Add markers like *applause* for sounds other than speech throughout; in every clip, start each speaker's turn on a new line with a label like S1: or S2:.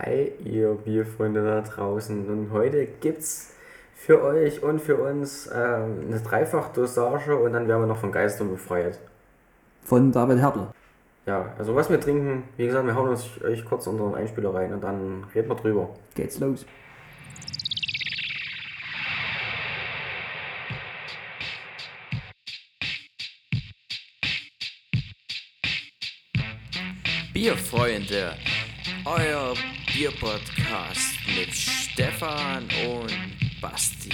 S1: Hi, ihr Bierfreunde da draußen. Und heute gibt's für euch und für uns ähm, eine Dreifachdosage und dann werden wir noch von Geistern befreit.
S2: Von David Hertel.
S1: Ja, also was wir trinken, wie gesagt, wir hauen uns euch kurz unseren Einspieler rein und dann reden wir drüber.
S2: Geht's los.
S3: Bierfreunde, euer Bierpodcast mit Stefan und Basti.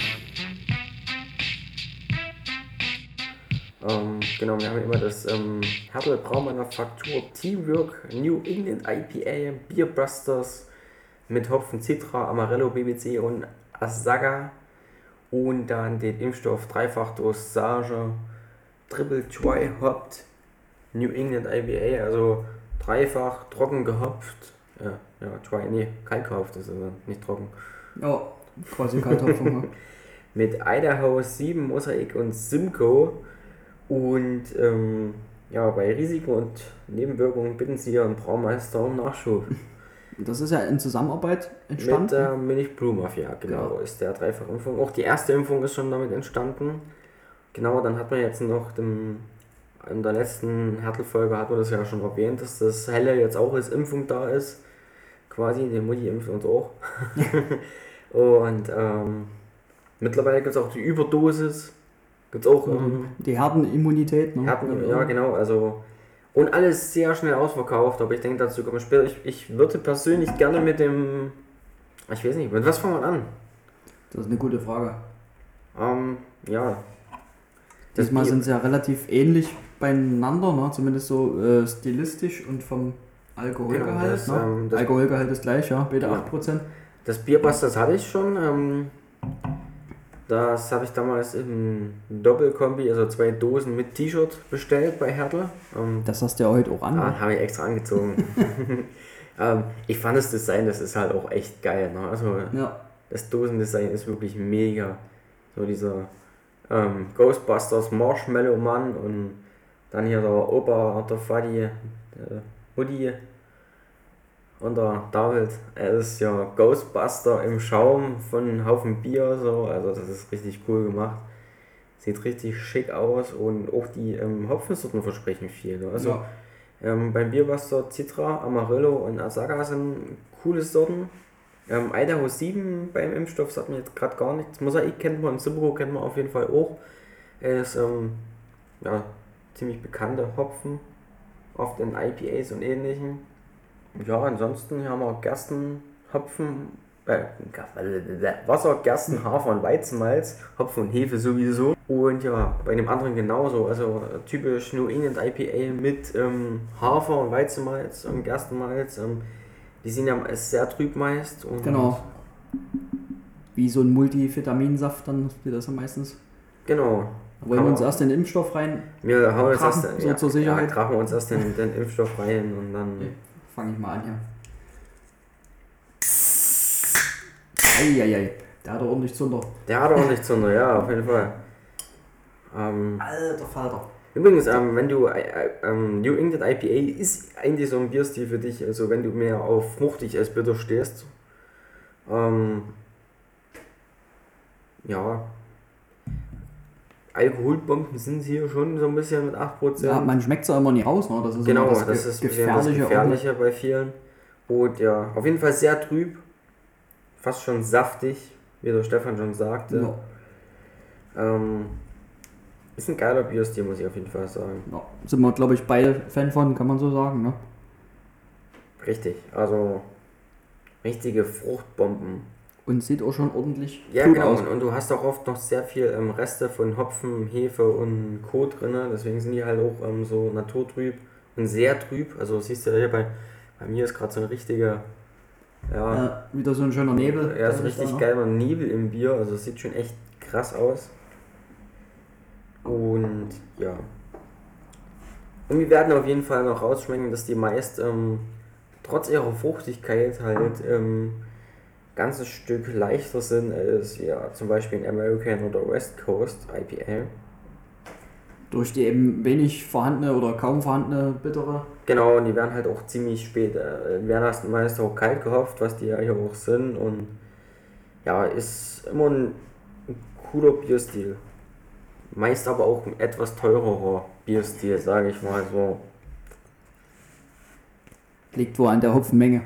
S1: Ähm, genau, wir haben immer das ähm, Hertel Braumanufaktur Teamwork New England IPA Beerbusters mit Hopfen Citra, Amarello, BBC und Asaga und dann den Impfstoff Dreifachdosage Triple Dry Hopped New England IPA, also dreifach trocken gehopft. Ja, ja, dry, nee, kalt gehopft ist also nicht trocken.
S2: Ja, quasi Kartoffeln. *laughs*
S1: mit Idaho 7 Mosaik und Simcoe. Und ähm, ja, bei Risiken und Nebenwirkungen bitten Sie Ihren Braumeister um Nachschub. *laughs*
S2: Das ist ja in Zusammenarbeit
S1: Mit
S2: entstanden.
S1: der Milch Blue Mafia, genau,
S2: Ja.
S1: ist der Dreifachimpfung. Auch die erste Impfung ist schon damit entstanden. Genau, dann hat man jetzt noch dem, in der letzten Härtelfolge hat man das ja schon erwähnt, dass das Helle jetzt auch als Impfung da ist. Quasi, die Mutti impft uns auch. *laughs* und ähm, mittlerweile gibt es auch die Überdosis. Gibt es auch ähm,
S2: Die Herdenimmunität. Ne?
S1: Härten, ja, genau, also. Und alles sehr schnell ausverkauft, aber ich denke, dazu kommen wir später. Ich, ich würde persönlich gerne mit dem. Ich weiß nicht, mit was fangen wir an?
S2: Das ist eine gute Frage.
S1: Ähm, ja.
S2: Diesmal sind sie ja relativ ähnlich beieinander, ne? zumindest so äh, stilistisch und vom Alkoholgehalt.
S1: Genau, das,
S2: ne?
S1: ähm, das-
S2: Alkoholgehalt ist gleich, ja, bitte
S1: Ja.
S2: 8%.
S1: Das Bierbusters hatte ich schon. Ähm, das habe ich damals im Doppelkombi, also zwei Dosen mit T-Shirt bestellt bei Hertel. Ähm,
S2: Das hast du ja heute auch an.
S1: Ah, habe ich extra angezogen. *laughs* *laughs* ähm, ich fand das Design, das ist halt auch echt geil. Ne? Also
S2: Ja,
S1: das Dosendesign ist wirklich mega. So dieser ähm, Ghostbusters Marshmallow Mann und dann hier der Opa, der Fadi, der Woody und der David. Er ist ja Ghostbuster im Schaum von einem Haufen Bier. So. Also das ist richtig cool gemacht. Sieht richtig schick aus und auch die ähm, Hopfensorten versprechen viel. Ne? Also
S2: ja.
S1: ähm, beim Bierbuster Citra, Amarillo und Asaga sind coole Sorten. Ähm, Idaho 7 beim Impfstoff sagt mir jetzt gerade gar nichts. Mosaik kennt man und Simcoe kennt man auf jeden Fall auch. Er ist ähm, ja, ziemlich bekannte Hopfen, oft in IPAs und ähnlichen. Ja, ansonsten haben wir Gersten, Hopfen, äh, Wasser, Gersten, Hafer und Weizenmalz, Hopfen und Hefe sowieso. Und ja, bei dem anderen genauso, also typisch New England IPA mit ähm, Hafer und Weizenmalz und Gerstenmalz. Ähm, die sind ja sehr trüb meist. Und
S2: Genau. Wie so ein Multivitaminsaft, dann wird das ja meistens.
S1: Genau.
S2: Wollen wir uns erst den Impfstoff rein?
S1: Wir hauen uns
S2: Krachen,
S1: erst,
S2: so
S1: ja,
S2: zur Sicherheit.
S1: Ja, krachen uns erst den, den Impfstoff rein und dann.
S2: Fange ich mal an hier. Eieiei, der hat ordentlich Zunder.
S1: Der hat auch nichts Zunder, ja, auf jeden Fall. Ähm,
S2: Alter Falter.
S1: übrigens, ähm, wenn du äh, äh, ähm, New England IPA ist eigentlich so ein Bierstil für dich, also wenn du mehr auf fruchtig als bitter stehst. Ähm, ja. Alkoholbomben sind hier schon so ein bisschen mit 8%.
S2: Ja, man schmeckt es ja immer nie raus, ne? Das ist
S1: Genau, das,
S2: das,
S1: ist bisschen das.
S2: Gefährliche
S1: bei vielen. Und ja, auf jeden Fall sehr trüb. Fast schon saftig, wie der Stefan schon sagte.
S2: Ja,
S1: Ähm, ist ein geiler Bierstil, muss ich auf jeden Fall sagen.
S2: ja. Sind wir, glaube ich, beide Fan von, kann man so sagen, ne?
S1: Richtig, also richtige Fruchtbomben.
S2: Und sieht auch schon ordentlich
S1: Ja,
S2: gut
S1: genau.
S2: aus.
S1: Und, du hast auch oft noch sehr viel ähm, Reste von Hopfen, Hefe und Co. drin. Deswegen sind die halt auch ähm, so naturtrüb und sehr trüb. Also siehst du ja hier bei, bei mir ist gerade so eine richtige, ja,
S2: Ja, wieder so ein schöner Nebel.
S1: Ja, so richtig
S2: ne?
S1: geiler Nebel im Bier, also es sieht schon echt krass aus. Und ja. Und wir werden auf jeden Fall noch rausschmecken, dass die meist ähm, trotz ihrer Fruchtigkeit halt ähm, ganzes Stück leichter sind als ja zum Beispiel ein American oder West Coast IPA.
S2: Durch die eben wenig vorhandene oder kaum vorhandene bittere.
S1: Genau, und die werden halt auch ziemlich spät. Äh, die werden erst meist auch kalt gehopft, was die ja hier auch sind. Und ja, ist immer ein cooler Bierstil. Meist aber auch ein etwas teurerer Bierstil, sage ich mal so.
S2: Liegt wohl an der Hopfenmenge.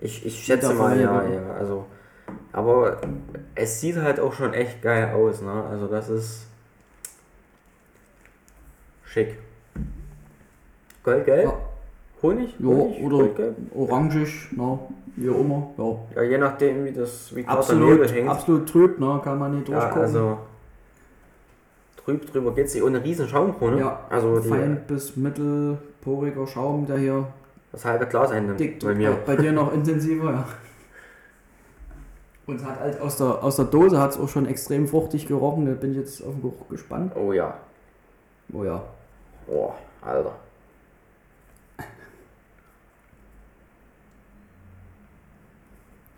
S1: Ich, ich schätze mal, ja,
S2: Variable.
S1: ja. Also, aber es sieht halt auch schon echt geil aus, ne? Also das ist schick. Goldgelb?
S2: Ja.
S1: Honig?
S2: Ja,
S1: Honig?
S2: oder
S1: Goldgelb?
S2: orangisch, na, wie auch immer. Ja.
S1: Ja, je nachdem, wie das wie
S2: Absolut,
S1: hängt.
S2: absolut trüb, ne? kann man nicht
S1: Ja,
S2: durchgucken.
S1: also trüb drüber geht's nicht. Und eine riesen Schaumkrone.
S2: Ja,
S1: Also
S2: Fein bis mittelporiger Schaum, der hier
S1: das halbe Glas einnimmt
S2: dick
S1: bei mir.
S2: bei dir noch intensiver, ja. Und hat halt aus der, aus der Dose hat es auch schon extrem fruchtig gerochen, da bin ich jetzt auf den Geruch gespannt.
S1: Oh ja.
S2: Oh ja.
S1: Oh, Alter.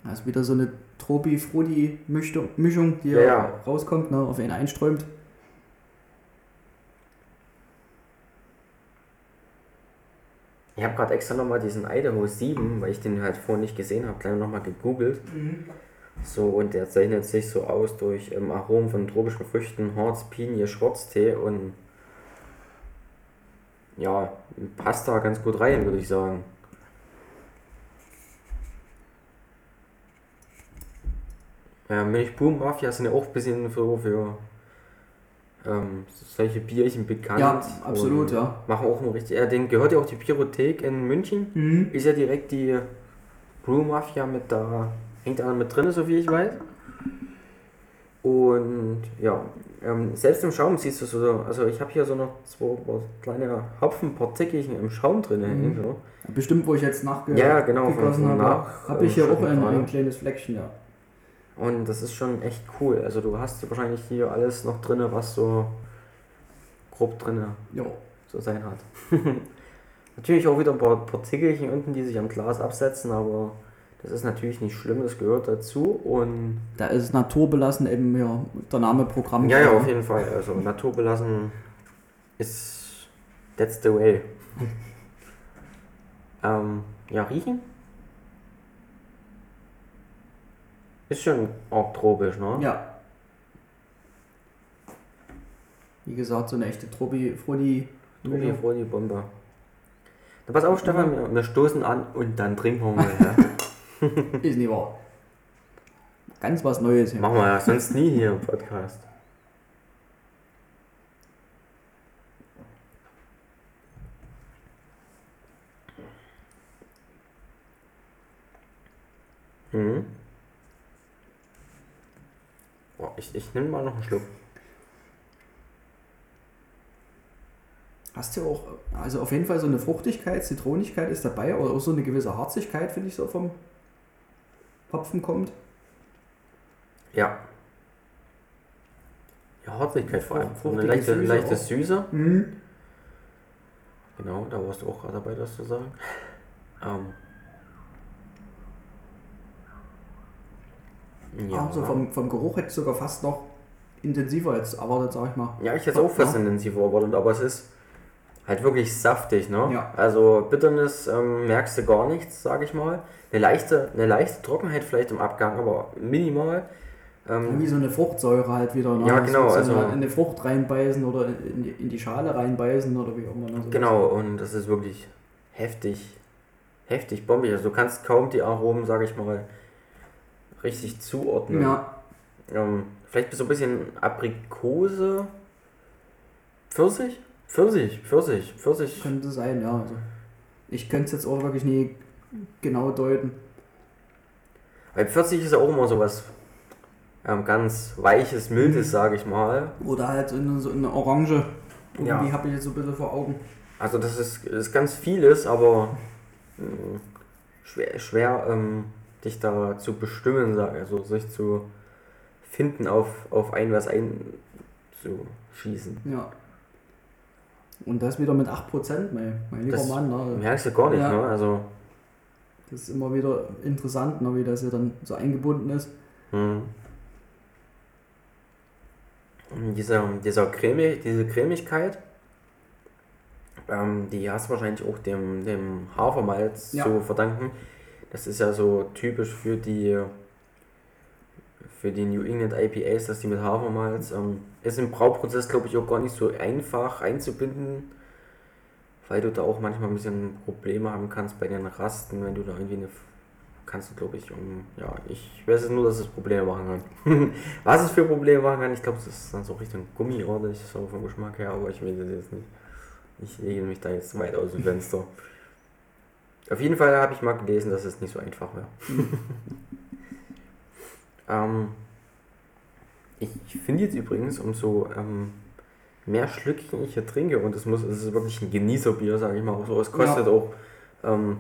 S2: Das ist wieder so eine Tropi-Frudi-Mischung, Mischung, die
S1: Ja,
S2: ja,
S1: ja.
S2: rauskommt, ne, auf ihn einströmt.
S1: Ich habe gerade extra nochmal diesen Idaho 7, weil ich den halt vorher nicht gesehen habe, gleich nochmal gegoogelt. So, und der zeichnet sich so aus durch ähm, Aromen von tropischen Früchten, Harz, Pinie, Schwarztee und ja, passt da ganz gut rein, würde ich sagen. Ja, Milchboom Mafia sind ja auch ein bisschen für, für ähm, solche Bierchen bekannt.
S2: Ja, absolut, ja.
S1: Machen auch nur richtig. Ja, den gehört ja auch die Pyrothek in München. Ist ja direkt die Brew Mafia mit da, hängt da mit drin, so wie ich weiß. Und ja, ähm, selbst im Schaum siehst du so, also ich habe hier so noch zwei kleine Hopfenpartikelchen im Schaum drin hängen. So.
S2: Bestimmt, wo ich jetzt nachge
S1: Ja, genau,
S2: habe, habe ich hier
S1: äh,
S2: auch ein, ein kleines Fleckchen, ja.
S1: Und das ist schon echt cool. Also du hast wahrscheinlich hier alles noch drin, was so grob drin so sein hat. *laughs* natürlich auch wieder ein paar Partikelchen unten, die sich am Glas absetzen, aber das ist natürlich nicht schlimm, das gehört dazu. Und
S2: Da ist naturbelassen eben ja, der Name Programm.
S1: ja, ja, auf jeden Fall. Also naturbelassen ist that's the way. *laughs* ähm, ja, riechen? Ist schon auch tropisch, ne?
S2: Ja. Wie gesagt, so eine echte Tropi, Frodi.
S1: Tobi, froh die Bombe. Na, pass auf, Stefan, wir, wir stoßen an und dann trinken wir mal. Ja? *laughs*
S2: Ist nicht wahr. Ganz was Neues hier.
S1: Machen wir ja sonst nie hier im Podcast. Mhm. Ich, ich nehme mal noch einen Schluck.
S2: Hast du auch, also auf jeden Fall so eine Fruchtigkeit, Zitronigkeit ist dabei, aber auch so eine gewisse Harzigkeit, finde ich, so vom Hopfen kommt.
S1: Ja. Ja, Harzigkeit vor allem.
S2: Frucht-
S1: Eine
S2: fruchtige
S1: leichte,
S2: Süße
S1: leichte
S2: auch.
S1: Süße.
S2: Mhm.
S1: Genau, da warst du auch gerade dabei, das zu sagen. Ähm. Ja.
S2: Also vom, vom Geruch hätte ich sogar fast noch intensiver jetzt erwartet, sag ich mal.
S1: ja, ich hätte es auch fast intensiver erwartet, aber es ist halt wirklich saftig, ne?
S2: Ja.
S1: Also Bitternis ähm, merkst du gar nichts, sag ich mal. Eine leichte, eine leichte Trockenheit vielleicht im Abgang, aber minimal. Ähm,
S2: Wie so eine Fruchtsäure halt wieder. Ne?
S1: Ja, genau,
S2: So
S1: also-
S2: in eine Frucht reinbeißen oder in die, in die Schale reinbeißen oder wie auch immer. ne? So
S1: Genau, und das ist wirklich heftig, heftig bombig. Also du kannst kaum die Aromen, sag ich mal, richtig zuordnen.
S2: Ja,
S1: Ähm, vielleicht so ein bisschen Aprikose, Pfirsich? Pfirsich, Pfirsich, Pfirsich.
S2: könnte sein, ja. Also ich könnte es jetzt auch wirklich nie genau deuten.
S1: Weil Pfirsich ist ja auch immer sowas ähm, ganz weiches, mildes,
S2: Mhm.
S1: sage ich mal.
S2: Oder halt in so eine Orange. Irgendwie
S1: Ja.
S2: habe ich jetzt so ein bisschen vor Augen.
S1: Also das ist, ist ganz vieles, aber mh, schwer, schwer ähm, dich da zu bestimmen, also sich zu finden auf, auf ein was einzuschießen.
S2: Ja. Und das wieder mit 8%, mein, mein lieber
S1: Das
S2: Mann. Ne?
S1: merkst du gar nicht,
S2: Ja.
S1: ne? Also,
S2: Das ist immer wieder interessant, ne? wie das ja dann so eingebunden ist.
S1: hm. Dieser, dieser Creme, diese Cremigkeit, Ähm, die hast du wahrscheinlich auch dem, dem Hafermalz
S2: Ja.
S1: zu verdanken. Das ist ja so typisch für die für die New England IPAs, dass die mit Hafermalz ähm, ist im Brauprozess glaube ich auch gar nicht so einfach einzubinden, weil du da auch manchmal ein bisschen Probleme haben kannst bei den Rasten, wenn du da irgendwie eine kannst du glaube ich um ja ich weiß es nur, dass es Probleme machen kann. *laughs* Was es für Probleme machen kann, ich glaube, das ist dann so Richtung gummiartig, so vom Geschmack her, aber ich weiß es jetzt nicht. Ich lege mich da jetzt weit aus dem Fenster. Auf jeden Fall habe ich mal gelesen, dass es nicht so einfach wäre. *laughs* ähm, ich finde jetzt übrigens, umso ähm, mehr Schlückchen ich hier trinke, und es muss, es ist wirklich ein Genießerbier, sage ich mal, auch so, es kostet auch ähm,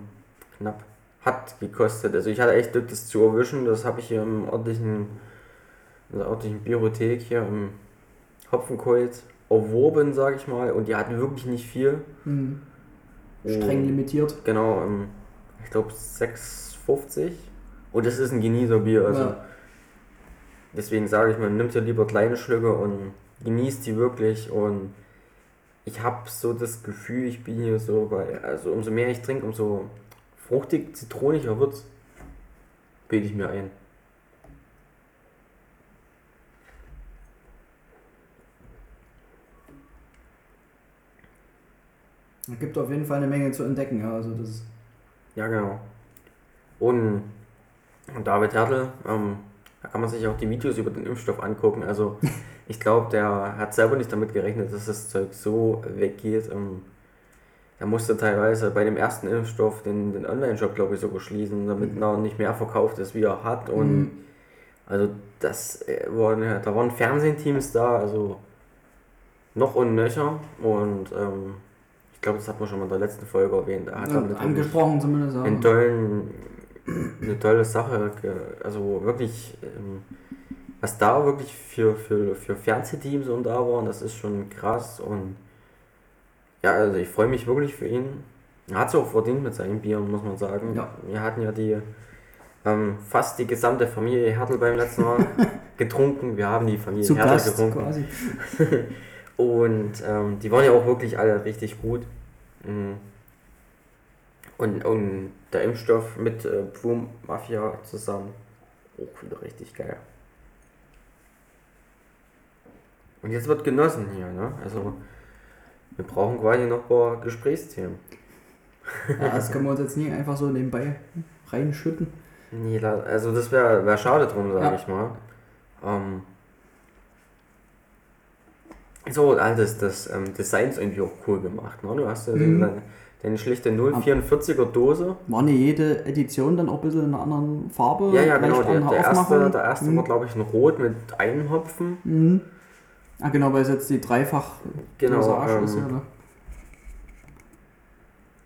S1: knapp, hat gekostet. Also ich hatte echt Glück, das zu erwischen. Das habe ich hier im örtlichen, in der örtlichen Biothek hier im Hopfenkreuz erworben, sage ich mal, und die hatten wirklich nicht viel.
S2: Mhm. Streng
S1: Und-
S2: limitiert.
S1: Genau, ähm, ich glaube 6,50. Und das ist ein Genießerbier. Also
S2: Ja.
S1: deswegen sage ich mal, nimmt ihr lieber kleine Schlücke und genießt die wirklich. Und ich habe so das Gefühl, ich bin hier so bei, also umso mehr ich trinke, umso fruchtig, zitroniger wird's. Bilde ich mir ein.
S2: Es gibt auf jeden Fall eine Menge zu entdecken. Ja, also das
S1: Ja, genau. Und, und David Hertel, ähm, da kann man sich auch die Videos über den Impfstoff angucken. Also *laughs* ich glaube, der hat selber nicht damit gerechnet, dass das Zeug so weggeht. Ähm, er musste teilweise bei dem ersten Impfstoff den, den Online-Shop, glaube ich, sogar schließen, damit er nicht mehr verkauft ist, wie er hat. Und
S2: Mhm.
S1: also das äh, waren, da waren Fernsehteams da, also noch und nöcher. Und ähm, ich glaube, das hat man schon mal in der letzten Folge erwähnt. Er hat
S2: ja, angesprochen zumindest. Ja.
S1: einen tollen, eine tolle Sache. Also wirklich, ähm, was da wirklich für, für, für Fernsehteams und da waren, das ist schon krass. Und ja, also ich freue mich wirklich für ihn. Er hat es auch verdient mit seinen Bieren, muss man sagen.
S2: Ja.
S1: Wir hatten ja die ähm, fast die gesamte Familie Hertel beim letzten Mal *laughs* getrunken. Wir haben die Familie
S2: Zu
S1: Hertel
S2: Gast
S1: getrunken. *laughs* Und ähm, die waren ja auch wirklich alle richtig gut. Mhm. Und, und der Impfstoff mit äh, Boom Mafia zusammen, auch wieder richtig geil. Und jetzt wird genossen hier, ne? Also, wir brauchen quasi noch ein paar Gesprächsthemen.
S2: Ja, das können wir uns jetzt nie einfach so nebenbei reinschütten.
S1: Nee, also das wäre wär schade drum, sage
S2: Ja.
S1: ich mal. Ähm, so, alles das ähm, Design ist irgendwie auch cool gemacht. Ne? Du hast ja
S2: Mhm.
S1: deine, deine schlichte 044er Dose.
S2: War nicht jede Edition dann auch ein bisschen in einer anderen Farbe?
S1: Ja, ja, genau. Der, der erste, der erste
S2: Mhm.
S1: war, glaube ich, ein Rot mit einem Hopfen.
S2: Mhm. Ah, genau, weil es jetzt die dreifach
S1: Genau.
S2: Dosage ist.
S1: Ähm,
S2: ne?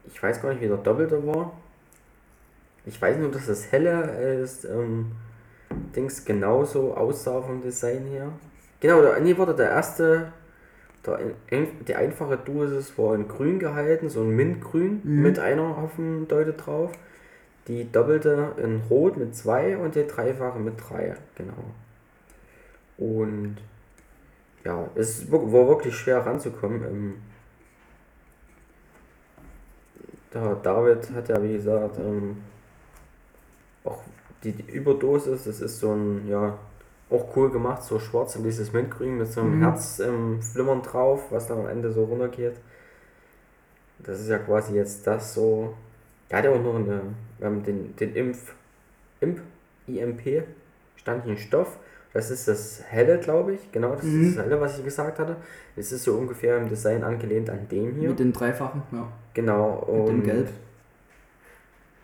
S1: ich weiß gar nicht, wie der doppelte war. Ich weiß nur, dass das helle ist, ähm, Dings genauso aussah vom Design her. Genau, der, nee, warte, der erste, der, die einfache Dosis war in grün gehalten, so ein Mintgrün
S2: Mhm.
S1: mit einer Hopfendeute drauf. Die doppelte in rot mit zwei und die dreifache mit drei, genau. Und ja, es war wirklich schwer ranzukommen. Ähm, der David hat ja, wie gesagt, ähm, auch die, die Überdosis, das ist so ein, ja, auch cool gemacht, so schwarz und dieses Mintgrün mit so einem
S2: Mhm.
S1: Herz im Flimmern drauf, was dann am Ende so runtergeht. Das ist ja quasi jetzt das so. Der hat ja auch noch eine, ähm, den, den Impf, Imp, IMP, stand hier ein Stoff. Das ist das helle, glaube ich. Genau, das
S2: Mhm.
S1: ist das helle, was ich gesagt hatte. Es ist so ungefähr im Design angelehnt an dem hier.
S2: Mit den dreifachen, ja.
S1: Genau.
S2: Mit dem
S1: und,
S2: Gelb.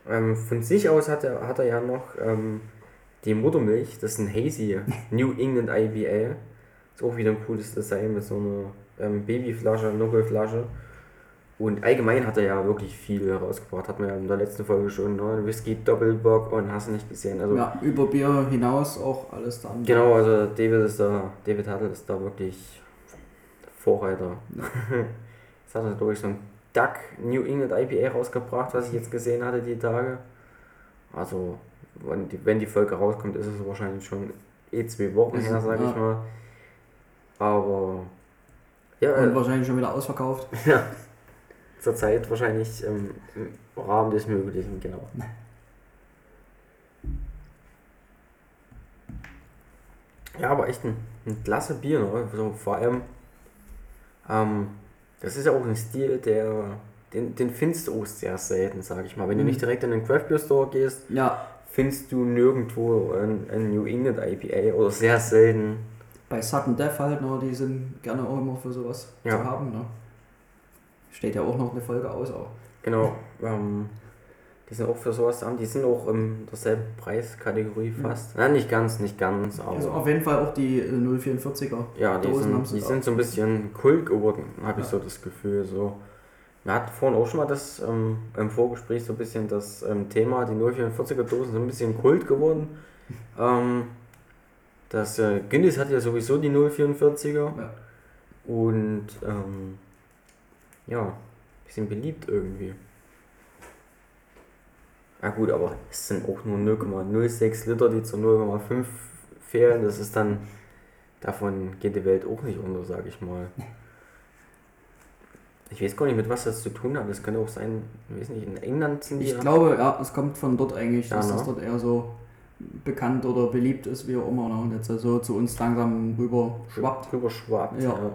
S1: Ähm, von sich aus hat er, hat er ja noch ähm, die Muttermilch, das ist ein Hazy New England IBA. Ist auch wieder ein cooles Design mit so einer ähm, Babyflasche, Nuckelflasche. Und allgemein hat er ja wirklich viel herausgebracht, hat man ja in der letzten Folge schon, ne? Whisky Doppelbock und hast du nicht gesehen. Also
S2: Ja, über Bier hinaus auch alles dann.
S1: genau, also David ist da, David Hattel ist da wirklich Vorreiter. Jetzt *laughs* hat er glaube ich so ein Duck New England IPA rausgebracht, was ich jetzt gesehen hatte die Tage. Also, wenn die, wenn die Folge rauskommt, ist es wahrscheinlich schon eh zwei Wochen
S2: Ist
S1: her, sage
S2: ja.
S1: ich mal. Aber ja,
S2: Und
S1: äh,
S2: wahrscheinlich schon wieder ausverkauft. *laughs*
S1: ja. zurzeit wahrscheinlich ähm, im Rahmen des Möglichen, genau. Ja, aber echt ein, ein klasse Bier, ne? So, vor allem, ähm, das ist ja auch ein Stil, der, den, den findest du auch sehr selten, sag ich mal. Wenn du
S2: Mhm.
S1: nicht direkt in den Craft Beer Store gehst,
S2: Ja,
S1: findest du nirgendwo ein, ein New England IPA oder sehr selten.
S2: bei Sudden Death halt, ne, die sind gerne auch immer für sowas
S1: Ja.
S2: zu haben. Ne. Steht ja auch noch eine Folge aus auch.
S1: Genau, ähm, die sind auch für sowas da, die sind auch in derselben Preiskategorie fast. Na, nicht ganz, nicht ganz, aber
S2: Also auf jeden Fall auch die äh, 044er.
S1: ja, die,
S2: Dosen haben
S1: sind,
S2: sie
S1: die sind so ein bisschen Kult geworden, habe ich
S2: Ja.
S1: so das Gefühl. So. Wir hatten vorhin auch schon mal das ähm, im Vorgespräch so ein bisschen das ähm, Thema, die 044er Dosen sind ein bisschen Kult geworden. ähm, das äh, Guinness hat ja sowieso die 044er.
S2: Ja.
S1: Und ähm, ja, bisschen beliebt irgendwie. Ja gut, aber es sind auch nur 0,06 Liter, die zu 0,5 fehlen. Das ist dann, davon geht die Welt auch nicht unter, sag ich mal. *laughs* Ich weiß gar nicht, mit was das zu tun hat. Das könnte auch sein, ich weiß nicht, in England sind die.
S2: Ich
S1: ja-
S2: glaube, ja, es kommt von dort eigentlich,
S1: Ja,
S2: dass
S1: ne?
S2: das dort eher so bekannt oder beliebt ist, wie auch immer. Ne? Und jetzt so zu uns langsam rüber schwappt.
S1: Drüber schwappt.
S2: Ja.
S1: Ja.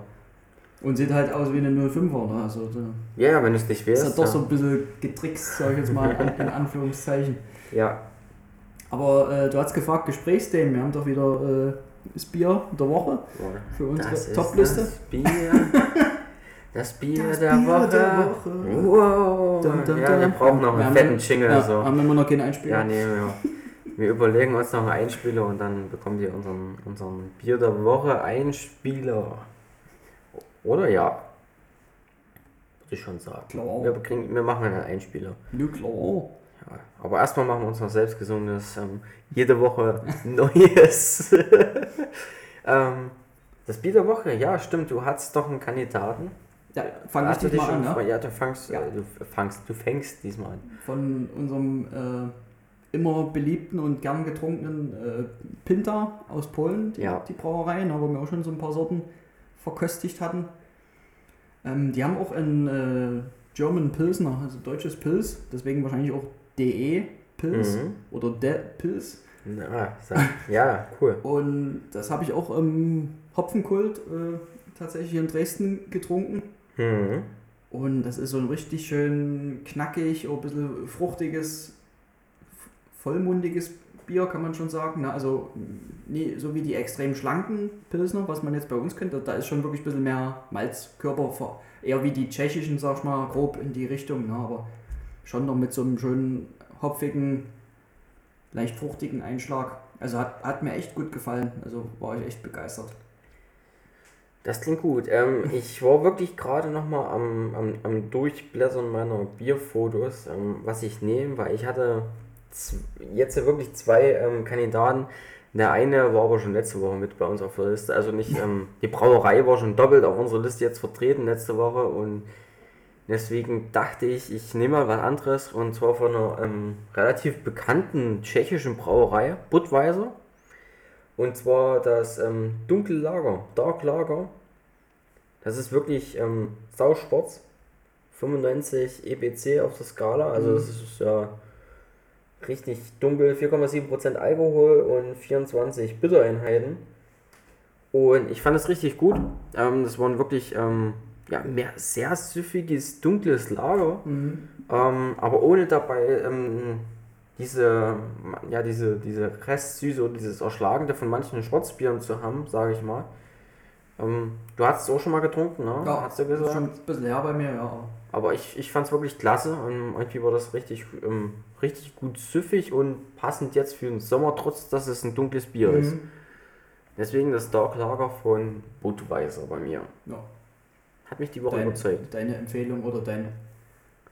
S2: Und sieht halt aus wie eine 05er. Ne? Also so,
S1: ja, ja, wenn du es nicht
S2: ist
S1: wärst.
S2: halt doch
S1: ja.
S2: so ein bisschen getrickst, sag ich jetzt mal, *laughs* in Anführungszeichen.
S1: ja,
S2: Aber äh, du hast gefragt, Gesprächsthemen. Wir haben doch wieder äh, das Bier der Woche für unsere
S1: Das ist
S2: Topliste.
S1: Das Bier, *laughs* das Bier,
S2: Das
S1: der,
S2: Bier
S1: Woche.
S2: der Woche.
S1: Wow.
S2: Dum, dum,
S1: ja, wir brauchen noch
S2: Wir
S1: einen fetten Jingle.
S2: Ja,
S1: so.
S2: haben wir immer noch keinen Einspieler.
S1: Ja, nee, wir, wir überlegen uns noch einen Einspieler und dann bekommt ihr unseren, unseren Bier der Woche Einspieler. Oder ja? Würde ich schon sagen.
S2: Klar.
S1: Wir, kriegen, wir machen einen Einspieler.
S2: Ja, klar.
S1: Ja, aber erstmal machen wir uns noch selbst gesundes, ähm, jede Woche *laughs* Neues. *laughs* ähm, das Bier der Woche, ja, stimmt, du hattest doch einen Kandidaten.
S2: Ja, fang ich
S1: Hast
S2: dich mal an, ne?
S1: Ja, du fängst,
S2: Ja.
S1: Äh, du fängst, du fängst diesmal an.
S2: Von unserem äh, immer beliebten und gern getrunkenen äh, Pinta aus Polen, die,
S1: Ja.
S2: die Brauerei, ne, wo wir auch schon so ein paar Sorten verköstigt hatten. Ähm, die haben auch ein äh, German Pilsner, also deutsches Pils, deswegen wahrscheinlich auch DE Pils
S1: Mhm.
S2: oder De Pils.
S1: Na, sag, ja, cool. *laughs*
S2: Und das habe ich auch im Hopfenkult äh, tatsächlich in Dresden getrunken.
S1: Mhm.
S2: Und das ist so ein richtig schön knackig, ein bisschen fruchtiges, vollmundiges Bier, kann man schon sagen. Ne? Also nie, so wie die extrem schlanken Pilsner, was man jetzt bei uns kennt, da- ist schon wirklich ein bisschen mehr Malzkörper, eher wie die tschechischen, sag ich mal, grob in die Richtung. Ne? Aber schon noch mit so einem schönen hopfigen, leicht fruchtigen Einschlag. Also hat, hat mir echt gut gefallen. Also war ich echt begeistert.
S1: Das klingt gut. Ähm, ich war wirklich gerade nochmal am, am, am Durchblättern meiner Bierfotos, ähm, was ich nehme, weil ich hatte jetzt wirklich zwei ähm, Kandidaten. Der eine war aber schon letzte Woche mit bei uns auf der Liste. Also nicht, ähm, die Brauerei war schon doppelt auf unserer Liste jetzt vertreten letzte Woche und deswegen dachte ich, ich nehme mal was anderes und zwar von einer ähm, relativ bekannten tschechischen Brauerei, Budweiser. Und zwar das ähm, Dunkle Lager, Dark Lager. Das ist wirklich ähm, sauschwarz. 95 EBC auf der Skala. Also
S2: Mhm.
S1: das ist ja richtig dunkel. 4,7% Alkohol und 24 Bittereinheiten. Und ich fand es richtig gut. Ähm, das war ein wirklich ähm, ja, mehr sehr süffiges, dunkles Lager. Ähm, aber ohne dabei ähm, diese, ja, diese, diese Restsüße oder dieses Erschlagende von manchen Schwarzbieren zu haben, sage ich mal. Ähm, du hast es auch schon mal getrunken, ne?
S2: Ja,
S1: hast du
S2: ist
S1: gesagt?
S2: schon ein bisschen her bei mir, ja.
S1: Aber ich, ich fand es wirklich klasse. Und irgendwie war das richtig, ähm, richtig gut süffig und passend jetzt für den Sommer, trotz dass es ein dunkles Bier ist.
S2: Mhm.
S1: Deswegen das Dark Lager von Budweiser bei mir.
S2: ja.
S1: Hat mich die Woche
S2: Deine,
S1: überzeugt.
S2: deine Empfehlung oder dein,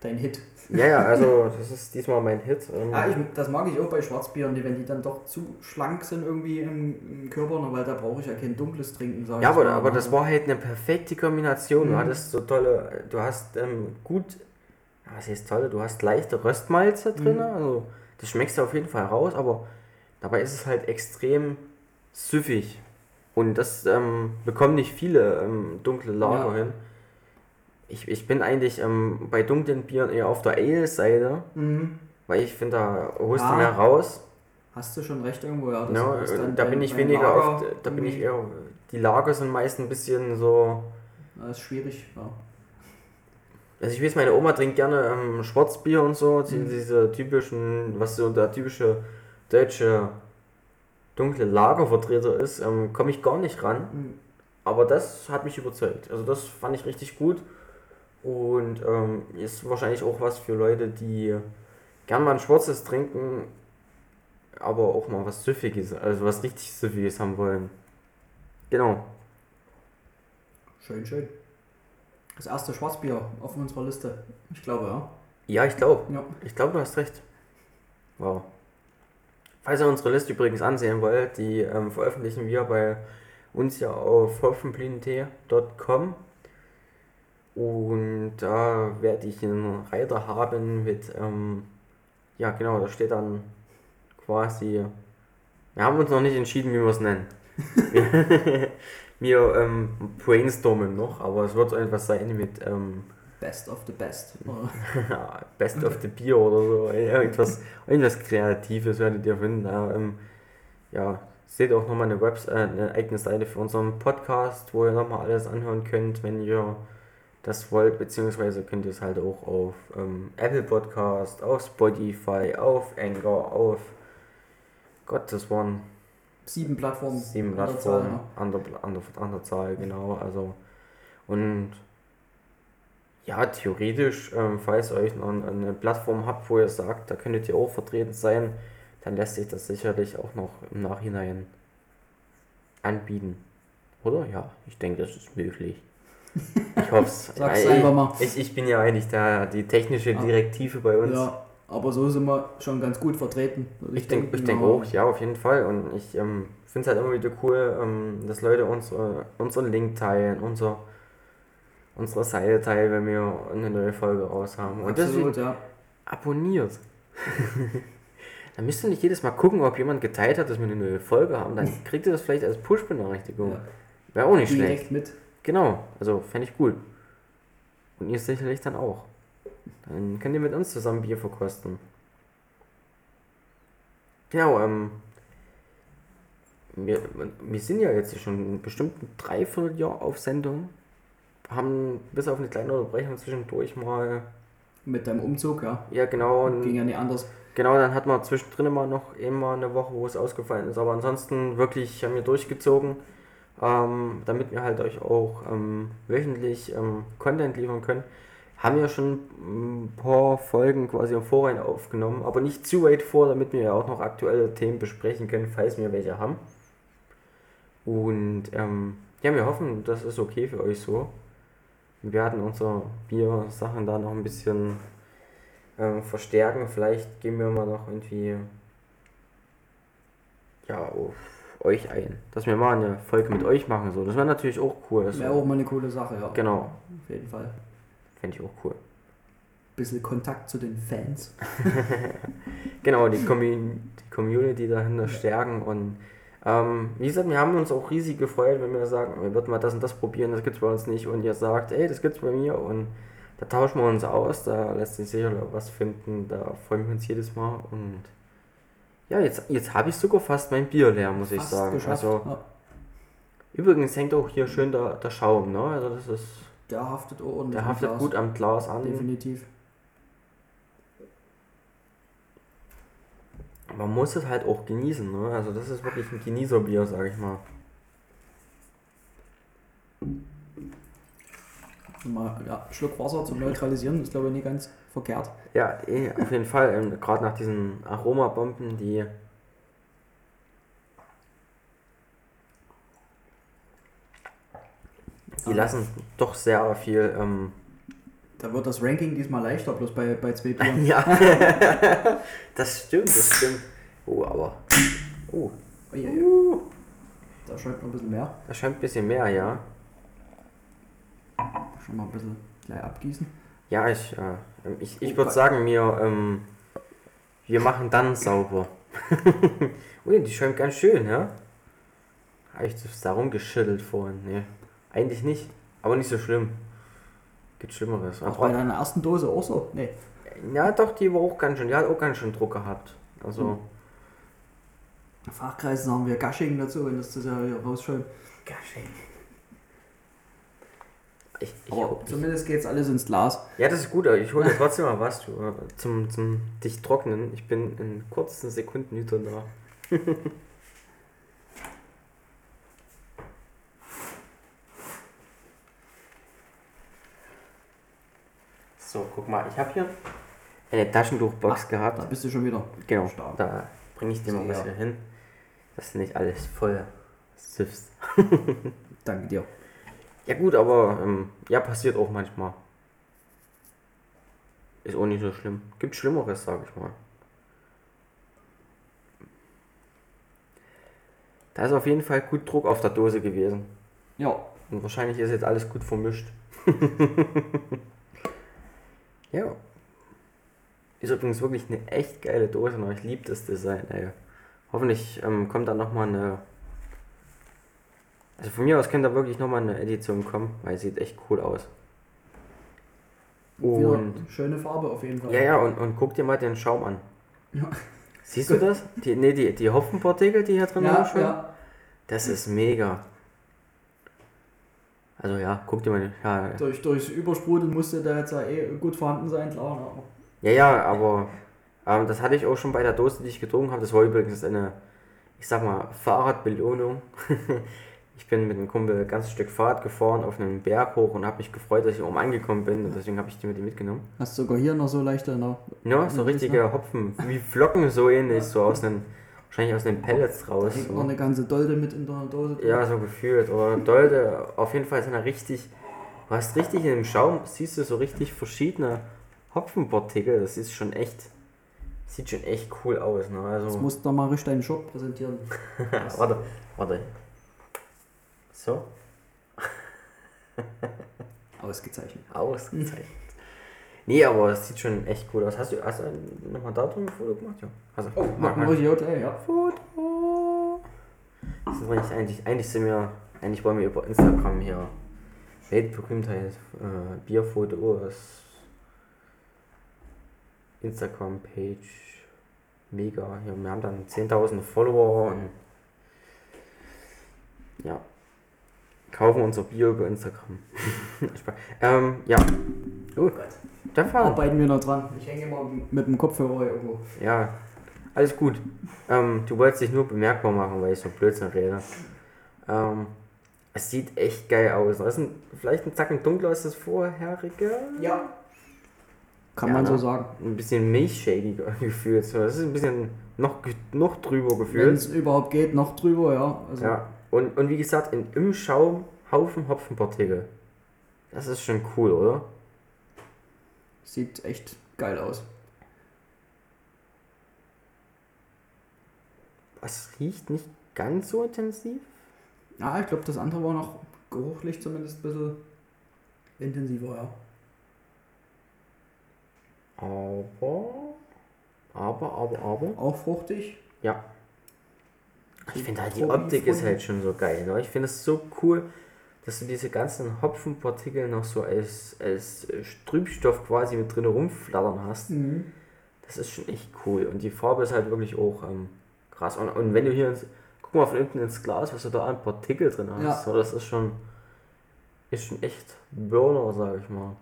S2: dein Hit.
S1: Ja, ja, also das ist diesmal mein Hit. Ähm,
S2: Ah, ich, das mag ich auch bei Schwarzbieren, die, wenn die dann doch zu schlank sind irgendwie im, im Körper, ne, weil da brauche ich ja kein dunkles Trinken, sag
S1: Ja,
S2: ich
S1: aber, aber
S2: ne.
S1: das war halt eine perfekte Kombination. Du
S2: Mhm.
S1: hattest so tolle, du hast ähm, gut, ja, was heißt tolle, du hast leichte Röstmalze drin,
S2: Mhm.
S1: also das schmeckst du auf jeden Fall raus, aber dabei ist es halt extrem süffig. Und das ähm, bekommen nicht viele ähm, dunkle Lager
S2: Ja.
S1: hin. Ich, ich bin eigentlich ähm, bei dunklen Bieren eher auf der Ale-Seite,
S2: Mhm.
S1: weil ich finde, da holst
S2: Ja.
S1: du mehr raus.
S2: Hast du schon recht irgendwo, ja. das
S1: Ja,
S2: ist dann
S1: da bin ich weniger
S2: Lager
S1: auf, da bin ich eher, die Lager sind meist ein bisschen so,
S2: Das ist schwierig, ja.
S1: also ich weiß, meine Oma trinkt gerne ähm, Schwarzbier und so,
S2: Mhm.
S1: diese typischen, was so der typische deutsche dunkle Lagervertreter ist, ähm, komme ich gar nicht ran.
S2: Mhm.
S1: Aber das hat mich überzeugt. Also das fand ich richtig gut. Und ähm, ist wahrscheinlich auch was für Leute, die gern mal ein schwarzes trinken, aber auch mal was Süffiges, also was richtig Süffiges haben wollen. Genau.
S2: Schön, schön. Das erste Schwarzbier auf unserer Liste. Ich glaube, ja.
S1: Ja, ich glaube.
S2: Ja.
S1: Ich glaube, du hast recht. Wow. Falls ihr unsere Liste übrigens ansehen wollt, die ähm, veröffentlichen wir bei uns ja auf hopfenblindentee.com. Und da werde ich einen Reiter haben mit, ähm, ja genau, da steht dann quasi, wir haben uns noch nicht entschieden, wie wir es nennen. wir *laughs* wir ähm, brainstormen noch, aber es wird so etwas sein mit ähm,
S2: Best of the best.
S1: ja, *laughs* Best of the Bier oder so. Irgendwas, irgendwas Kreatives werdet ihr finden. Ja, ähm, ja seht auch nochmal eine, Webs äh, eine eigene Seite für unseren Podcast, wo ihr nochmal alles anhören könnt, wenn ihr das wollt, beziehungsweise könnt ihr es halt auch auf ähm, Apple Podcast, auf Spotify, auf Anchor, auf Gott, das waren
S2: Sieben Plattformen.
S1: sieben
S2: an der Zahl,
S1: Plattformen an der, an, der, Zahl, genau. Also und ja, theoretisch, ähm, falls ihr euch noch ein- eine Plattform habt, wo ihr sagt, da könntet ihr auch vertreten sein, dann lässt sich das sicherlich auch noch im Nachhinein anbieten. Oder? Ja, ich denke, das ist möglich. Ich hoffe es. *laughs*
S2: Sag's einfach mal.
S1: Ich, ich bin ja eigentlich da die technische
S2: Ja.
S1: Direktive bei uns.
S2: Ja, aber so sind wir schon ganz gut vertreten. würde
S1: Ich denke ich
S2: denken,
S1: denk
S2: ja.
S1: auch, ja, auf jeden Fall. Und ich ähm, finde es halt immer wieder cool, ähm, dass Leute unsere, unseren Link teilen, unser, unsere Seite teilen, wenn wir eine neue Folge raus haben. Und
S2: Absolut, ja.
S1: abonniert. *laughs* dann müsst ihr nicht jedes Mal gucken, ob jemand geteilt hat, dass wir eine neue Folge haben. Dann *laughs* kriegt ihr das vielleicht als Push-Benachrichtigung.
S2: ja.
S1: Wäre auch nicht schlecht.
S2: Direkt mit.
S1: Genau, also fände ich gut. Und ihr sicherlich dann auch. Dann könnt ihr mit uns zusammen Bier verkosten. Genau, ähm. Wir, wir sind ja jetzt schon bestimmt ein Dreivierteljahr auf Sendung. Haben bis auf eine kleine Unterbrechung zwischendurch mal.
S2: Mit deinem Umzug, ja.
S1: Ja, genau.
S2: Ging ja nicht anders.
S1: genau, dann hat man zwischendrin immer noch immer eine Woche, wo es ausgefallen ist. Aber ansonsten wirklich haben wir durchgezogen, ähm, damit wir halt euch auch ähm, wöchentlich ähm, Content liefern können. Haben ja schon ein paar Folgen quasi im Vorhinein aufgenommen, aber nicht zu weit vor, damit wir ja auch noch aktuelle Themen besprechen können, falls wir welche haben. Und ähm, ja, wir hoffen, das ist okay für euch so. Wir werden unsere Bier-Sachen da noch ein bisschen ähm, verstärken. Vielleicht gehen wir mal noch irgendwie ja, auf euch ein. Dass wir mal eine Folge mit euch machen. So. Das wäre natürlich auch cool.
S2: Wäre auch mal eine coole Sache, ja.
S1: Genau,
S2: Auf jeden Fall.
S1: fände ich auch cool.
S2: Bisschen Kontakt zu den Fans. *laughs* *laughs*
S1: Genau, die, Commun die Community dahinter stärken und ähm, wie gesagt, wir haben uns auch riesig gefreut, wenn wir sagen, wir würden mal das und das probieren, das gibt's bei uns nicht und ihr sagt, ey, das gibt's bei mir und da tauschen wir uns aus, da lässt sich sicher was finden, da freuen wir uns jedes Mal und ja, jetzt, jetzt habe ich sogar fast mein Bier leer, muss ich
S2: Fast
S1: sagen.
S2: geschafft.
S1: Also
S2: ja.
S1: übrigens hängt auch hier schön der, der Schaum, ne? Also das ist,
S2: Der haftet ordentlich.
S1: der haftet
S2: Glas.
S1: gut am Glas an.
S2: Definitiv.
S1: Man muss es halt auch genießen, ne? Also das ist wirklich ein Genießerbier, sag ich mal.
S2: Mal ja, Schluck Wasser zum Neutralisieren, ist glaube ich nicht ganz verkehrt.
S1: Ja, eh, auf jeden Fall. Ähm, Gerade nach diesen Aromabomben, die. Die lassen doch sehr viel. Ähm,
S2: Da wird das Ranking diesmal leichter, bloß bei, bei zwei Bieren. *laughs*
S1: ja, *laughs* das stimmt, das stimmt. Oh, aber. Oh,
S2: Uiuiui. Da schäumt noch ein bisschen mehr.
S1: da scheint ein bisschen mehr, ja.
S2: Schon mal ein bisschen gleich abgießen.
S1: Ja, ich, äh, ich, ich
S2: Oh,
S1: würde sagen, wir, ähm, wir machen dann sauber. *laughs* Ui, die schäumt ganz schön, ja? Habe ich das darum geschüttelt vorhin? Nee, eigentlich nicht, aber nicht so schlimm. Gibt Schlimmeres.
S2: Auch bei deiner ersten Dose auch so? Nee.
S1: ja, doch, die war auch ganz schön, die hat auch ganz schön Druck gehabt. Also,
S2: Fachkreisen haben wir Gushing dazu, wenn das das ja hier rausschauen.
S1: Ich, ich,
S2: Aber zumindest geht's alles ins Glas.
S1: ja, das ist gut, aber ich hole dir trotzdem mal was, du, äh, zum, zum dich trocknen. Ich bin in kurzen Sekunden wieder da. *laughs* so, guck mal, ich habe hier eine Taschentuchbox
S2: Ah,
S1: gehabt.
S2: Da bist du schon wieder.
S1: Genau,
S2: Stark.
S1: da bringe ich dir mal was hier hin. Das ist nicht alles voll süffst. *laughs*
S2: Danke dir.
S1: Ja gut, aber ähm, ja, passiert auch manchmal. Ist auch nicht so schlimm. Gibt Schlimmeres, sag ich mal. Da ist auf jeden Fall gut Druck auf der Dose gewesen.
S2: Ja.
S1: Und wahrscheinlich ist jetzt alles gut vermischt. *laughs* ja. Ist übrigens wirklich eine echt geile Dose und ich liebe das Design, ey. Hoffentlich ähm, kommt da nochmal eine. Also von mir aus könnte da wirklich nochmal eine Edition kommen, weil sie sieht echt cool aus. Und.
S2: schöne Farbe auf jeden Fall.
S1: Ja, ja, und, und guck dir mal den Schaum an.
S2: Ja.
S1: Siehst du das? Die, nee, die, die Hopfenpartikel, die hier drin
S2: Ja,
S1: rumschwimmen?
S2: ja.
S1: Das ist mega. Also ja, guck dir mal. Ja,
S2: Durch, durchs Übersprudeln musste da jetzt ja eh gut vorhanden sein, klar. ne,
S1: Ja, ja, aber ähm, das hatte ich auch schon bei der Dose, die ich getrunken habe. Das war übrigens eine, ich sag mal, Fahrradbelohnung. *laughs* ich bin mit einem Kumpel ein ganzes Stück Fahrrad gefahren auf einem Berg hoch und habe mich gefreut, dass ich oben angekommen bin. Und deswegen habe ich die mit mitgenommen.
S2: hast sogar hier noch so leichte. Ne?
S1: Ja, so richtige Hopfen, wie Flocken so ähnlich, so aus einem, wahrscheinlich aus den Pellets raus.
S2: Hängt noch
S1: So.
S2: eine ganze Dolde mit in der Dose. drin.
S1: Ja, so gefühlt. Oder Dolde, auf jeden Fall sind da richtig, du hast richtig in dem Schaum, siehst du so richtig verschiedene Hopfenpartikel. Das ist schon echt, sieht schon echt cool aus. Ne? Also,
S2: musst du mal richtig deinen Shop präsentieren. *laughs*
S1: warte, warte. So,
S2: Ausgezeichnet.
S1: ausgezeichnet. Nee, aber es sieht schon echt cool aus. Hast du, hast du nochmal da drin ein Foto gemacht? Ja. Also,
S2: Oh, machen wir hier gleich, ja.
S1: Foto. Das ist eigentlich, eigentlich, eigentlich sind wir, eigentlich wollen wir über Instagram hier Weltberühmtheit, äh, Bierfotos, Instagram-Page, mega. Hier, wir haben dann 10.000 Follower und ja, kaufen unser Bier über Instagram. *laughs* Ähm, ja. Oh Gott. Stefan.
S2: Arbeiten wir noch dran. Ich hänge mal mit dem Kopfhörer irgendwo.
S1: Ja, alles gut. Ähm, du wolltest dich nur bemerkbar machen, weil ich so Blödsinn rede. Ähm, es sieht echt geil aus. Das ist ein, vielleicht ein Zacken dunkler als das vorherige.
S2: Ja. Kann
S1: Ja,
S2: man
S1: ne?
S2: so sagen.
S1: Ein bisschen milchshadiger *laughs* gefühlt. So, das ist ein bisschen noch, noch drüber
S2: Wenn
S1: gefühlt.
S2: es überhaupt geht, noch drüber, ja. Also,
S1: Ja. Und, und wie gesagt, in, im Schaum Haufen Hopfenpartikel. Das ist schon cool, oder?
S2: Sieht echt geil aus.
S1: Es riecht nicht ganz so intensiv.
S2: Ja, ich glaube, das andere war noch geruchlich zumindest ein bisschen intensiver, ja.
S1: Aber. Aber, aber, aber.
S2: Auch fruchtig.
S1: Ja. Ich finde halt die Optik ist halt schon so geil. Ne? Ich finde es so cool, dass du diese ganzen Hopfenpartikel noch so als, als Trübstoff quasi mit drin rumflattern hast.
S2: Mhm.
S1: Das ist schon echt cool. Und die Farbe ist halt wirklich auch ähm, krass. Und, und wenn du hier, ins, guck mal von unten ins Glas, was du da an Partikel drin hast.
S2: Ja.
S1: So, das ist schon, ist schon echt Burner, sag ich mal.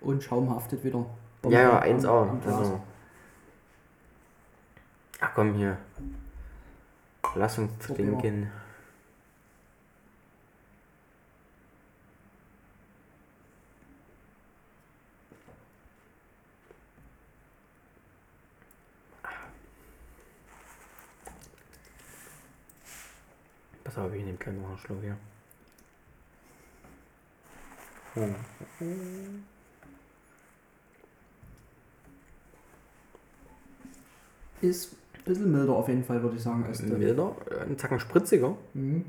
S2: Und Schaum haftet wieder.
S1: Ja, ja,
S2: Am-
S1: 1A.
S2: am Glas.
S1: Also. Ach komm hier. Lass uns
S2: Probier mal.
S1: trinken. Pass auf, ich nehme gleich noch einen Schluck hier.
S2: Ist ein bisschen milder auf jeden Fall, würde ich sagen. Als der.
S1: Milder, einen Zacken spritziger.
S2: Mhm.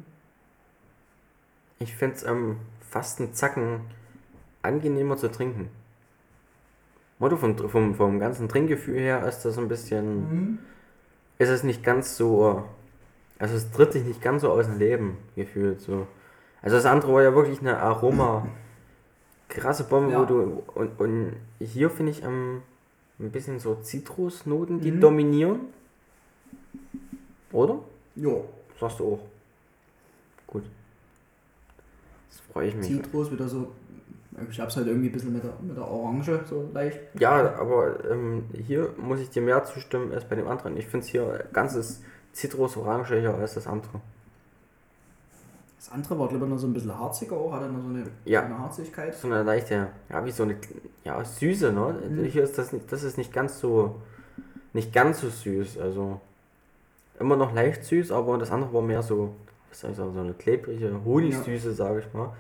S1: Ich finde es ähm, fast einen Zacken angenehmer zu trinken. Motto vom, vom, vom ganzen Trinkgefühl her ist das ein bisschen.
S2: Mhm.
S1: Ist es nicht ganz so. Also es tritt sich nicht ganz so aus dem Leben gefühlt. So. Also das andere war ja wirklich eine Aroma. Krasse Bombe,
S2: Ja.
S1: wo du. Und, und hier finde ich ähm, ein bisschen so Zitrusnoten, die
S2: Mhm.
S1: dominieren. Oder?
S2: Jo,
S1: Sagst du auch. Gut. Das freue ich mich.
S2: Zitrus wieder so. Ich hab's halt irgendwie ein bisschen mit der, mit der Orange so leicht.
S1: Ja, aber ähm, hier muss ich dir mehr zustimmen als bei dem anderen. Ich finde es hier ganzes Zitrus-Orange als das andere.
S2: Das andere war, glaube ich, noch so ein bisschen harziger auch, hatte noch so eine,
S1: Ja.
S2: eine Harzigkeit.
S1: So eine leichte, ja, wie so eine ja, Süße, ne?
S2: Mhm.
S1: Hier ist das nicht, das ist nicht ganz so, nicht ganz so süß. Also immer noch leicht süß, aber das andere war mehr so, ich sagen, so eine klebrige Honigsüße, sage ich mal.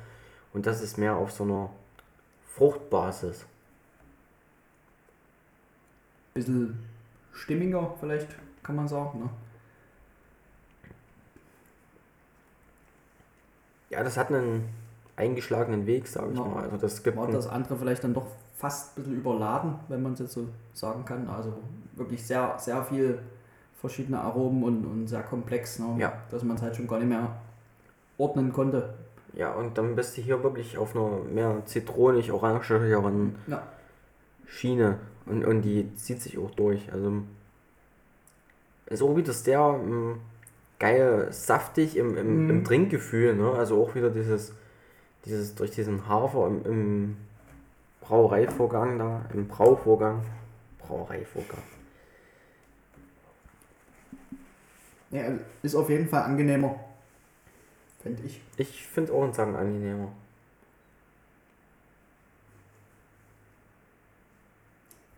S1: Und das ist mehr auf so einer Fruchtbasis.
S2: Bisschen stimmiger, vielleicht, kann man sagen. Ne?
S1: Ja, das hat einen eingeschlagenen Weg, sage ich
S2: Ja.
S1: mal. Also das gibt
S2: War das andere vielleicht dann doch fast ein bisschen überladen, wenn man es jetzt so sagen kann. Also wirklich sehr, sehr viel verschiedene Aromen und, und sehr komplex, ne?
S1: Ja.
S2: dass man es halt schon gar nicht mehr ordnen konnte.
S1: Ja, und dann bist du hier wirklich auf einer mehr zitronig-orangigeren
S2: Ja,
S1: Schiene. Und, und die zieht sich auch durch. Also ist auch wieder sehr ähm, geil, saftig im, im,
S2: Mhm.
S1: im Trinkgefühl. Ne? Also auch wieder dieses, dieses durch diesen Hafer im, im Brauereivorgang da, im Brauvorgang. Brauereivorgang.
S2: Ja ist auf jeden Fall angenehmer, finde ich.
S1: Ich finde Sagen angenehmer.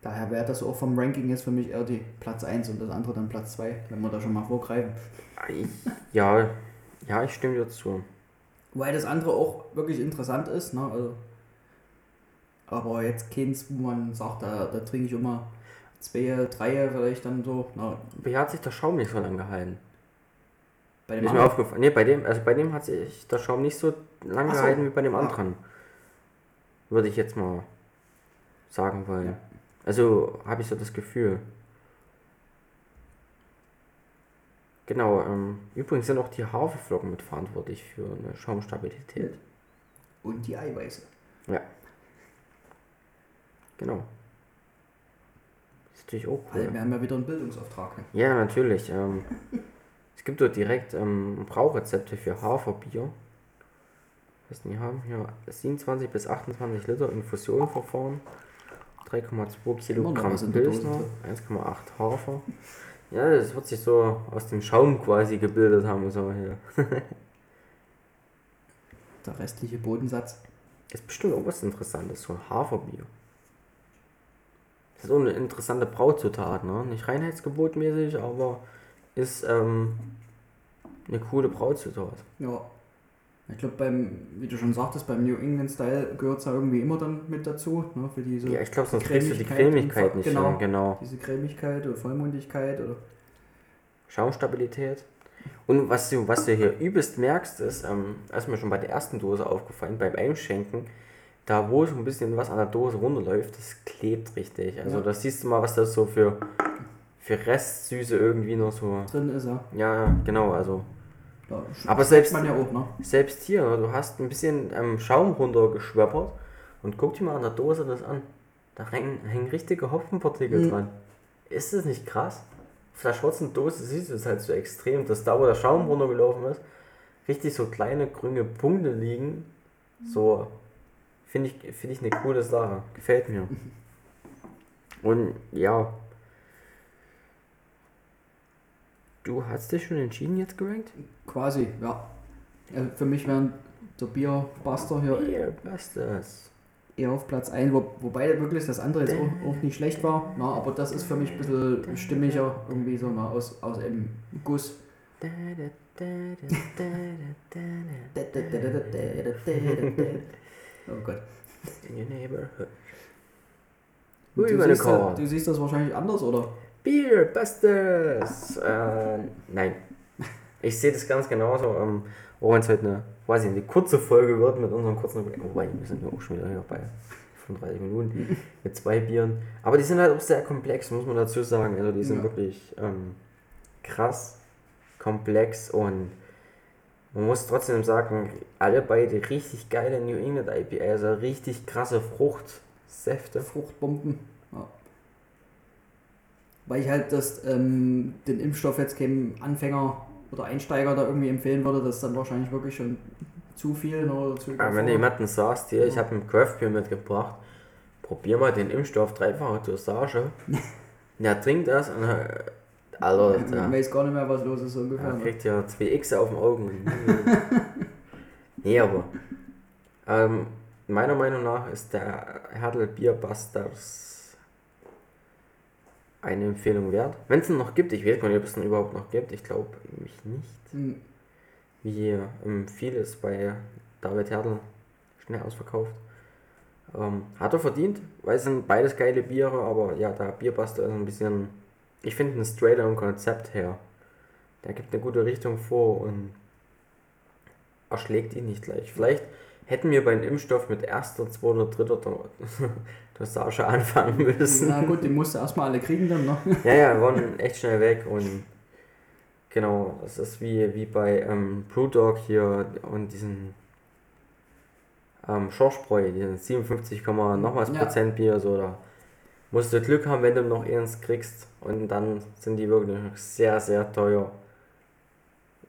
S2: Daher wäre das auch vom Ranking jetzt für mich eher die Platz 1 und das andere dann Platz 2, wenn wir da schon mal vorgreifen.
S1: Ich, ja, ja, ich stimme dir zu.
S2: Weil das andere auch wirklich interessant ist, ne? Also, aber jetzt keins, wo man sagt, da, da trinke ich immer zwei, drei vielleicht dann so. Na,
S1: Wie hat sich der Schaum nicht so lange gehalten?
S2: bei dem
S1: mir
S2: anderen,
S1: aufgefallen. Nee, bei dem, also bei dem hat sich der Schaum nicht so lange
S2: so.
S1: gehalten wie bei dem
S2: Ah.
S1: anderen. Würde ich jetzt mal sagen wollen.
S2: Ja.
S1: Also habe ich so das Gefühl. Genau, ähm, übrigens sind auch die Haferflocken mit verantwortlich für eine Schaumstabilität.
S2: und die Eiweiße.
S1: Genau. Natürlich auch cool.
S2: Also wir haben ja wieder einen Bildungsauftrag. Ne?
S1: Ja, natürlich. Ähm, *laughs* es gibt dort direkt ähm, Braurezepte für Haferbier. Was die haben hier 27 bis 28 Liter Infusionverfahren, 3,2
S2: Immer noch
S1: Kilogramm Pilsner, 1,8 Hafer. Ja, das wird sich so aus dem Schaum quasi gebildet haben, so hier. *laughs*
S2: Der restliche Bodensatz.
S1: Ist bestimmt auch was Interessantes, so ein Haferbier. Das ist auch eine interessante Brauzutat, ne? Nicht reinheitsgebotmäßig, aber ist ähm, eine coole Brauzutat.
S2: Ja. Ich glaube, beim, wie du schon sagtest, beim New England Style gehört es ja irgendwie immer dann mit dazu, ne, für diese
S1: Ja, ich glaube, sonst kriegst du die
S2: Cremigkeit
S1: nicht
S2: genau.
S1: hin, genau.
S2: diese Cremigkeit oder Vollmundigkeit oder
S1: Schaumstabilität. Und was du, was du hier übelst merkst, ist, ähm, ist mir schon bei der ersten Dose aufgefallen, beim Einschenken, da wo so ein bisschen was an der Dose runterläuft, das klebt richtig. Also
S2: Ja.
S1: da siehst du mal, was das so für, für Restsüße irgendwie noch so.
S2: drin ist, ja.
S1: Ja, genau, also.
S2: Da
S1: Aber selbst-
S2: ja auch, ne?
S1: Selbst hier, ne, du hast ein bisschen ähm, Schaum runtergeschwöppert und guck dir mal an der Dose das an. Da hängen, hängen richtige Hopfenpartikel
S2: Mhm.
S1: dran. Ist das nicht krass? Auf der schwarzen Dose siehst du es halt so extrem, dass da, wo der Schaum runtergelaufen ist, richtig so kleine grüne Punkte liegen. So, finde ich, finde ich eine coole Sache. Gefällt mir. Und ja. Du hast dich schon entschieden jetzt gerankt?
S2: Quasi, ja. Also für mich wären der Bierbuster hier
S1: das?
S2: eher auf Platz 1, wo, wobei wirklich das andere jetzt auch, auch nicht schlecht war, na, aber das ist für mich ein bisschen stimmiger, irgendwie so mal aus, aus einem Guss. Oh Gott. *laughs*
S1: In your neighborhood.
S2: Du
S1: Who you gonna
S2: siehst,
S1: call?
S2: das, du siehst das wahrscheinlich anders, oder?
S1: Beer Busters! Äh, nein. Ich sehe das ganz genauso. Ähm, wenn es heute eine, quasi eine kurze Folge wird mit unserem kurzen. Wobei, wir sind ja auch schon wieder hier bei 35 Minuten *laughs* mit zwei Bieren. Aber die sind halt auch sehr komplex, muss man dazu sagen. Also die sind
S2: Ja.
S1: wirklich ähm, krass komplex und Man muss trotzdem sagen, alle beide richtig geile New England IPA, also richtig krasse Fruchtsäfte.
S2: Fruchtbomben. Ja. Weil ich halt das, ähm, den Impfstoff jetzt keinem Anfänger oder Einsteiger da irgendwie empfehlen würde, das ist dann wahrscheinlich wirklich schon zu viel oder zu
S1: Aber wenn du jemanden sagst, hier, ich habe ein Craft Beer mitgebracht, probier mal den Impfstoff dreifache Dosage. *laughs* Der trinkt das und äh, Alter,
S2: Ich weiß gar nicht mehr, was los ist ungefähr. ne?
S1: kriegt ja zwei X auf den Augen. *laughs* nee, aber ähm, meiner Meinung nach ist der Herdel Beer Busters eine Empfehlung wert. Wenn es ihn noch gibt, ich weiß gar nicht, ob es ihn überhaupt noch gibt, ich glaube nämlich nicht.
S2: Hm,
S1: wie ähm, vieles bei David Herdl schnell ausverkauft. Ähm, hat er verdient, weil es sind beides geile Biere, aber ja, der Bierbuster ist ein bisschen, ich finde ein straighter im Konzept her. Der gibt eine gute Richtung vor und erschlägt ihn nicht gleich. Vielleicht hätten wir beim Impfstoff mit erster, zweiter, dritter Do- *laughs* Dosage anfangen müssen.
S2: Na gut, die musst du erstmal alle kriegen dann, ne? *laughs*
S1: Ja, ja, wir waren echt schnell weg und genau, das ist wie, wie bei ähm, Brewdog hier und diesen ähm, Schorschbräu, diesen 57, nochmals
S2: Ja.
S1: Prozent Bier, so da musst du Glück haben, wenn du noch eins kriegst und dann sind die wirklich sehr, sehr teuer.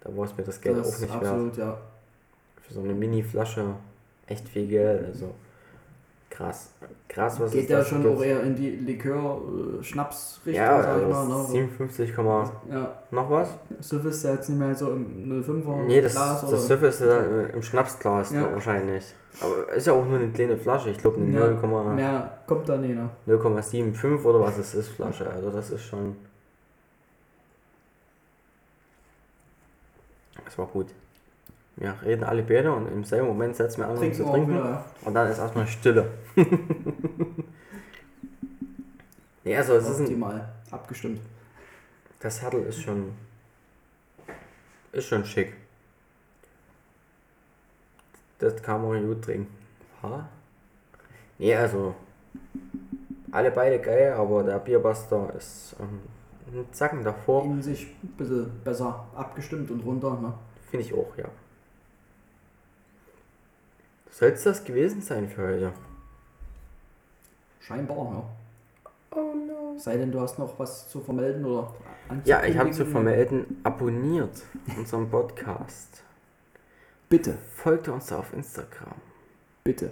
S1: Da war es mir das Geld
S2: das
S1: auch nicht wert.
S2: absolut, ja.
S1: Für so eine Mini-Flasche echt viel Geld, also krass. Krass, was
S2: Geht ja
S1: da
S2: schon auch eher in die Likör-Schnaps-Richtung,
S1: Ja,
S2: sag ich mal.
S1: also
S2: Ne?
S1: 57, Komma-
S2: Ja,
S1: noch was?
S2: Suff ist ja jetzt nicht mehr so im 05er
S1: Nee, das,
S2: Glas
S1: das Süff ist ja äh, im Schnapsglas
S2: Ja.
S1: wahrscheinlich. Aber ist ja auch nur eine kleine Flasche. Ich glaube eine
S2: Ja,
S1: 0,-
S2: mehr kommt da nicht, ne?
S1: 0,75 oder was es ist Flasche. Also das ist schon. Das war gut. Wir reden alle beide und im selben Moment setzen wir an, um zu trinken.
S2: wieder, ja.
S1: Und dann ist erstmal Stille. *laughs* nee, also es ist
S2: Optimal abgestimmt.
S1: Das Sattel ist schon. Ist schon schick. Das kann man gut trinken. Ha? Nee, also. Alle beide geil, aber der Bierbuster ist ähm, ein Zacken davor.
S2: In sich ein bisschen besser abgestimmt und runter, ne?
S1: Finde ich auch, ja. Soll es das gewesen sein für heute?
S2: Scheinbar, ja.
S1: Oh no.
S2: Sei denn, du hast noch was zu vermelden oder
S1: Ja, ich habe zu vermelden, abonniert unseren Podcast.
S2: Bitte,
S1: Folgt uns auf Instagram.
S2: bitte.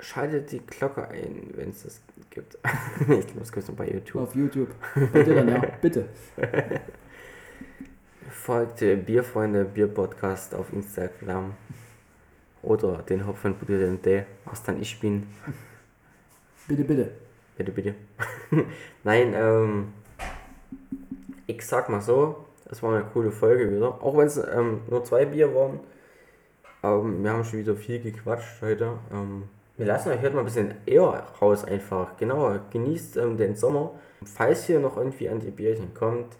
S1: Schaltet die Glocke ein, wenn es das gibt. *laughs* ich glaube, es gibt es nur bei YouTube.
S2: Auf YouTube. Bitte dann, ja. *laughs* Bitte.
S1: Folgt Bierfreunde Bierpodcast auf Instagram. Oder den Hopfenbude D, was dann ich bin.
S2: Bitte, bitte.
S1: Bitte, bitte. *laughs* Nein, ähm, ich sag mal so, es war eine coole Folge wieder. Auch wenn es ähm, nur zwei Bier waren. Ähm, wir haben schon wieder viel gequatscht heute. Ähm, wir lassen euch heute mal ein bisschen eher raus einfach. Genau, genießt ähm, den Sommer. Falls ihr noch irgendwie an die Bierchen kommt,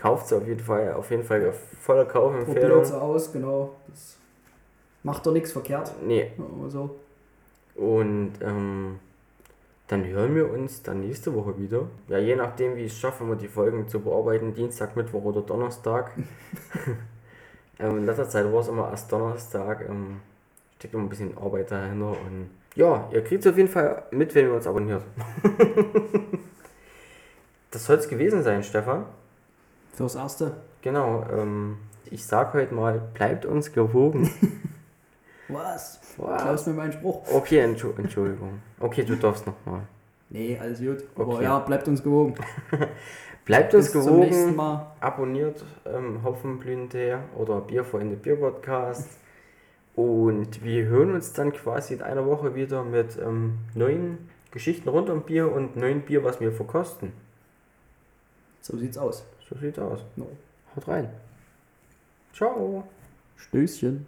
S1: kauft sie auf jeden Fall. Auf jeden Fall voller
S2: Probiert
S1: Kaufempfehlung.
S2: sie aus, genau. Das macht doch nichts verkehrt.
S1: Nee,
S2: so.
S1: Und ähm, dann hören wir uns dann nächste Woche wieder. Ja, je nachdem, wie ich es schaffe, wir die Folgen zu bearbeiten, Dienstag, Mittwoch oder Donnerstag. *laughs* ähm, in letzter Zeit war es immer erst Donnerstag. Ähm, steckt immer ein bisschen Arbeit dahinter. Und ja, ihr kriegt es auf jeden Fall mit, wenn ihr uns abonniert. *laughs* das soll es gewesen sein, Stefan.
S2: Fürs Erste.
S1: Genau. Ähm, ich sag heute mal, bleibt uns gewogen. *laughs*
S2: Was?
S1: Wow.
S2: Klaus mir meinen Spruch.
S1: Okay, Entschu- Entschuldigung. Okay, du darfst nochmal.
S2: Nee, alles gut. Aber
S1: Okay.
S2: ja, bleibt uns gewogen. *laughs*
S1: Bleibt uns
S2: Bis zum nächsten
S1: gewogen.
S2: Mal.
S1: abonniert ähm, Hopfenblütentee oder Bierfreunde Bier Podcast. Und wir hören uns dann quasi in einer Woche wieder mit ähm, neuen Geschichten rund um Bier und neuen Bier, was wir verkosten.
S2: So sieht's aus.
S1: So sieht's aus.
S2: No.
S1: Haut rein. Ciao.
S2: Stößchen.